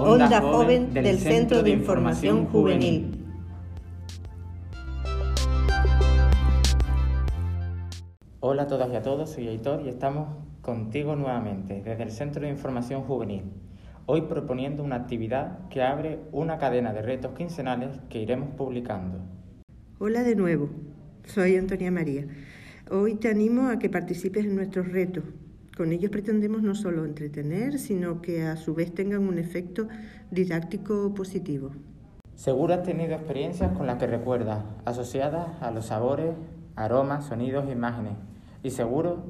Onda Joven del Centro de Información Juvenil. Hola a todas y a todos, soy Aitor y estamos contigo nuevamente desde el Centro de Información Juvenil. Hoy proponiendo una actividad que abre una cadena de retos quincenales que iremos publicando. Hola de nuevo, soy Antonia María. Hoy te animo a que participes en nuestros retos. Con ellos pretendemos no solo entretener, sino que a su vez tengan un efecto didáctico positivo. Seguro has tenido experiencias con las que recuerdas, asociadas a los sabores, aromas, sonidos e imágenes. Y seguro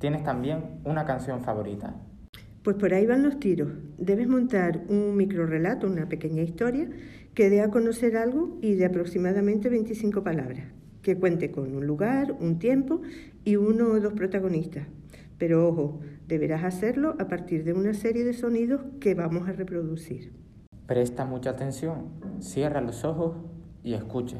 tienes también una canción favorita. Pues por ahí van los tiros. Debes montar un microrelato, una pequeña historia, que dé a conocer algo y de aproximadamente 25 palabras, que cuente con un lugar, un tiempo y uno o dos protagonistas. Pero ojo, deberás hacerlo a partir de una serie de sonidos que vamos a reproducir. Presta mucha atención, cierra los ojos y escucha.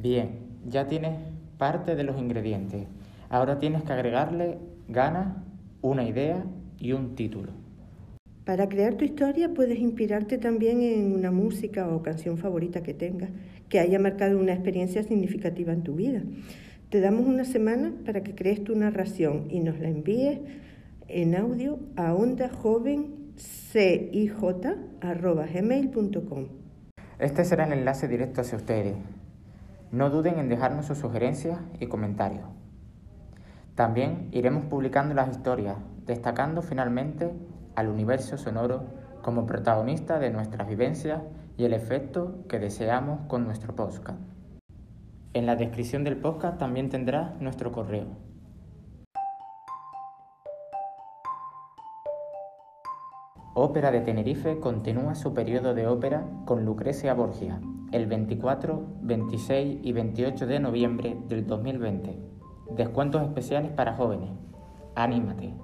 Bien, ya tienes parte de los ingredientes. Ahora tienes que agregarle ganas, una idea y un título. Para crear tu historia puedes inspirarte también en una música o canción favorita que tengas, que haya marcado una experiencia significativa en tu vida. Te damos una semana para que crees tu narración y nos la envíes en audio a ondajovencij.gmail.com. Este será el enlace directo hacia ustedes. No duden en dejarnos sus sugerencias y comentarios. También iremos publicando las historias, destacando finalmente al universo sonoro como protagonista de nuestras vivencias y el efecto que deseamos con nuestro podcast. En la descripción del podcast también tendrás nuestro correo. Ópera de Tenerife continúa su periodo de ópera con Lucrecia Borgia el 24, 26 y 28 de noviembre del 2020. Descuentos especiales para jóvenes. Anímate.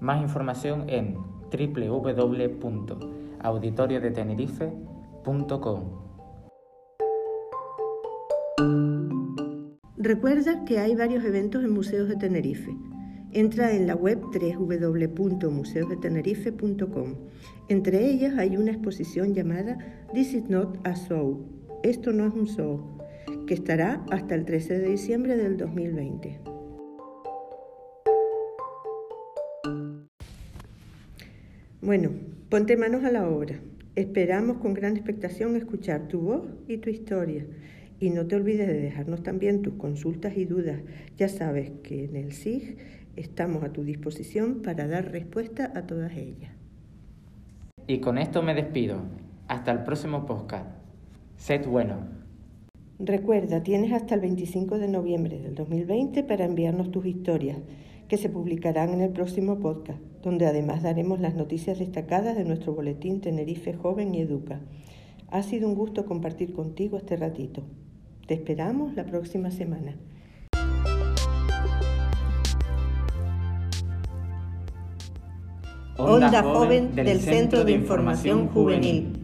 Más información en www.auditoriodetenerife.com. Recuerda que hay varios eventos en museos de Tenerife. Entra en la web www.museosdetenerife.com. Entre ellas hay una exposición llamada This is not a show, esto no es un show, que estará hasta el 13 de diciembre del 2020. Bueno, ponte manos a la obra. Esperamos con gran expectación escuchar tu voz y tu historia. Y no te olvides de dejarnos también tus consultas y dudas. Ya sabes que en el SIG estamos a tu disposición para dar respuesta a todas ellas. Y con esto me despido. Hasta el próximo podcast. Sed bueno. Recuerda, tienes hasta el 25 de noviembre del 2020 para enviarnos tus historias, que se publicarán en el próximo podcast, donde además daremos las noticias destacadas de nuestro boletín Tenerife Joven y Educa. Ha sido un gusto compartir contigo este ratito. Te esperamos la próxima semana. Onda Joven del Centro de Información Juvenil.